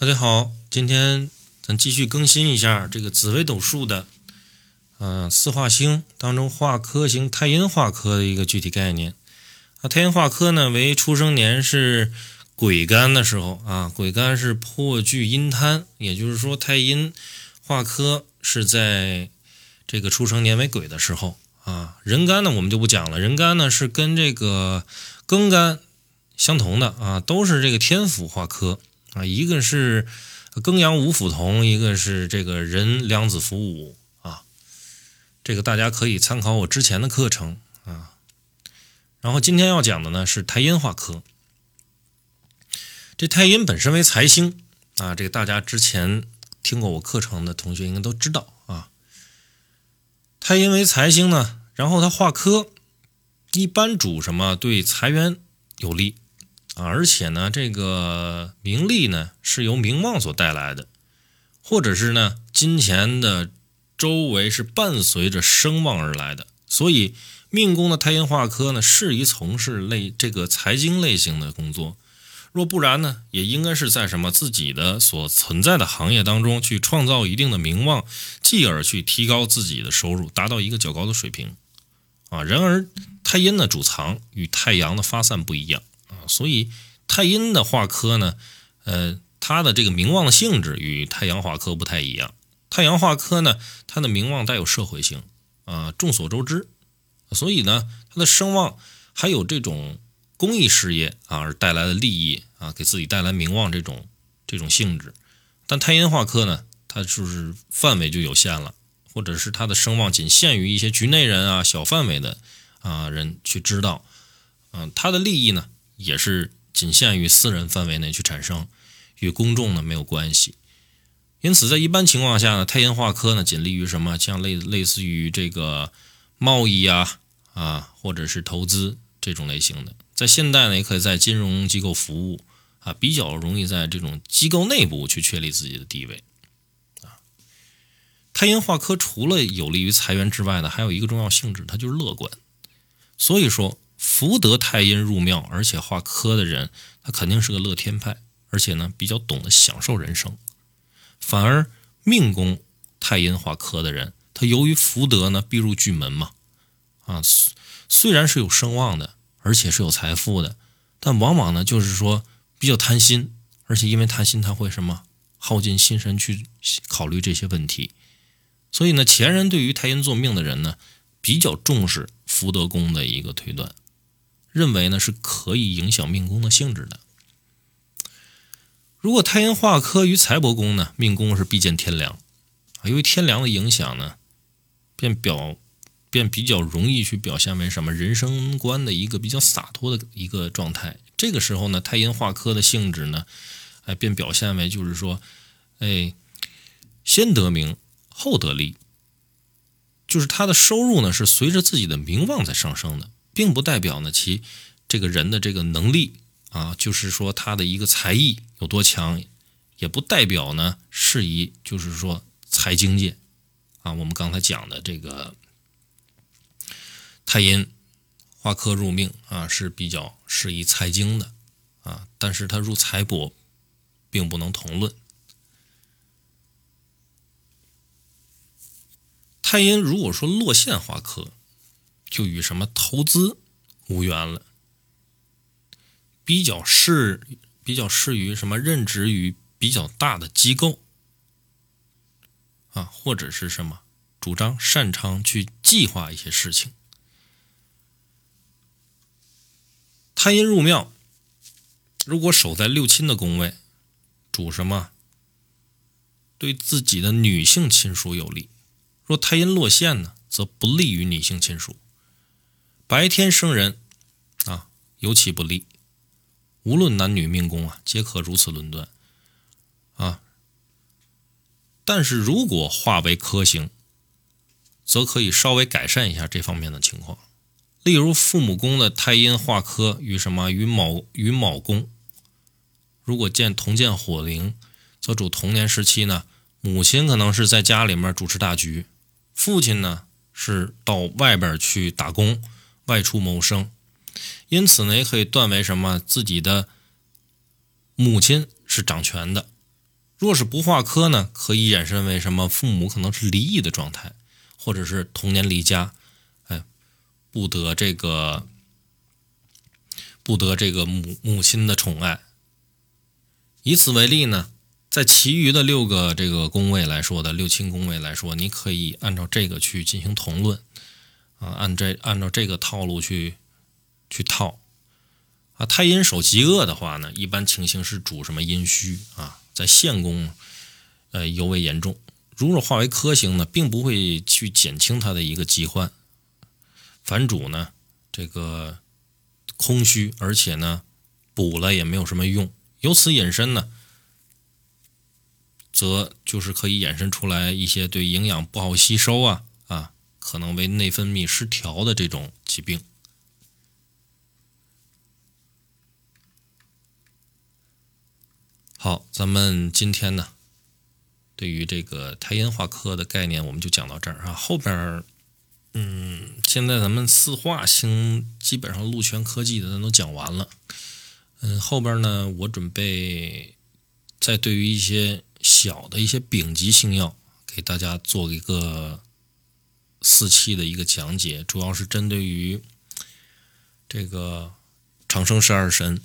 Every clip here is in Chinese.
大家好，今天咱继续更新一下这个紫微斗数的，呃，四化星当中化科星太阴化科的一个具体概念。啊，太阴化科呢为出生年是癸干的时候啊，癸干是破巨阴贪，也就是说太阴化科是在这个出生年为癸的时候啊。壬干呢我们就不讲了，壬干呢是跟这个庚干相同的啊，都是这个天府化科啊，一个是庚阳五辅同，一个是这个壬两子辅五啊。这个大家可以参考我之前的课程啊。然后今天要讲的呢是太阴化科。这太阴本身为财星啊，这个大家之前听过我课程的同学应该都知道啊。太阴为财星呢，然后它化科，一般主什么？对财源有利啊，而且呢，这个名利呢是由名望所带来的，或者是呢金钱的周围是伴随着声望而来的，所以。命宫的太阴化科呢，适宜从事类这个财经类型的工作；若不然呢，也应该是在什么自己的所存在的行业当中去创造一定的名望，继而去提高自己的收入，达到一个较高的水平。啊，然而太阴的主藏与太阳的发散不一样啊，所以太阴的化科呢，呃，它的这个名望的性质与太阳化科不太一样。太阳化科呢，它的名望带有社会性啊，众所周知。所以呢，他的声望还有这种公益事业啊而带来的利益啊，给自己带来名望这种这种性质。但太阴化科呢，它就是范围就有限了，或者是他的声望仅限于一些局内人啊、小范围的啊人去知道。嗯，他的利益呢，也是仅限于私人范围内去产生，与公众呢没有关系。因此，在一般情况下呢，太阴化科呢，仅利于什么？像类类似于这个贸易啊。啊，或者是投资这种类型的，在现代呢，也可以在金融机构服务啊，比较容易在这种机构内部去确立自己的地位啊。太阴化科除了有利于财源之外呢，还有一个重要性质，它就是乐观。所以说，福德太阴入庙，而且化科的人，他肯定是个乐天派，而且呢，比较懂得享受人生。反而命宫太阴化科的人，他由于福德呢，必入巨门嘛。啊，虽然是有声望的，而且是有财富的，但往往呢，就是说比较贪心，而且因为贪心，他会什么耗尽心神去考虑这些问题。所以呢，前人对于太阴坐命的人呢，比较重视福德宫的一个推断，认为呢是可以影响命宫的性质的。如果太阴化科于财帛宫呢，命宫是必见天梁啊，由于天梁的影响呢，便表。便比较容易去表现为什么人生观的一个比较洒脱的一个状态。这个时候呢，太阴化科的性质呢，哎，便表现为就是说，哎，先得名后得利，就是他的收入呢是随着自己的名望在上升的，并不代表呢其这个人的这个能力啊，就是说他的一个才艺有多强，也不代表呢适宜就是说财经界啊，我们刚才讲的这个。太阴化科入命啊，是比较适宜财经的啊，但是他入财帛，并不能同论。太阴如果说落陷化科，就与什么投资无缘了，比较适比较适于什么任职于比较大的机构啊，或者是什么主张擅长去计划一些事情。太阴入庙，如果守在六亲的宫位，主什么？对自己的女性亲属有利。若太阴落陷呢，则不利于女性亲属。白天生人啊，尤其不利。无论男女命宫啊，皆可如此论断啊。但是如果化为科星，则可以稍微改善一下这方面的情况。例如父母宫的太阴化科与什么与卯与卯宫，如果见同见火灵，则主童年时期呢，母亲可能是在家里面主持大局，父亲呢是到外边去打工，外出谋生，因此呢也可以断为什么自己的母亲是掌权的，若是不化科呢，可以衍生为什么？父母可能是离异的状态，或者是童年离家，哎，不得这个不得这个母母亲的宠爱。以此为例呢，在其余的六个这个宫位来说的六亲宫位来说，你可以按照这个去进行同论啊，按这按照这个套路去去套啊。太阴守极恶的话呢，一般情形是主什么阴虚啊。在现宫，呃，尤为严重。如果化为科星呢，并不会去减轻它的一个疾患。反主呢，这个空虚，而且呢，补了也没有什么用。由此引申呢，则就是可以衍生出来一些对营养不好吸收啊，可能为内分泌失调的这种疾病。好，咱们今天呢，对于这个太阴化科的概念，我们就讲到这儿啊。后边，嗯，现在咱们四化星基本上禄全科技的咱都讲完了。嗯，后边呢，我准备再对于一些小的一些丙级星耀，给大家做一个四气的一个讲解，主要是针对于这个长生十二神。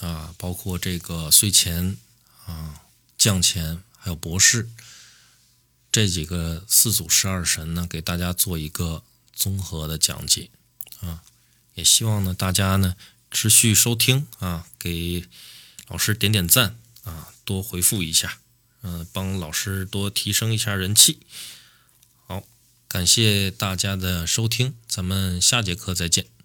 啊，包括这个岁钱啊、将钱，还有博士这几个四组十二神呢，给大家做一个综合的讲解啊。也希望呢大家呢持续收听啊，给老师点点赞啊，多回复一下，嗯，帮老师多提升一下人气。感谢大家的收听，咱们下节课再见。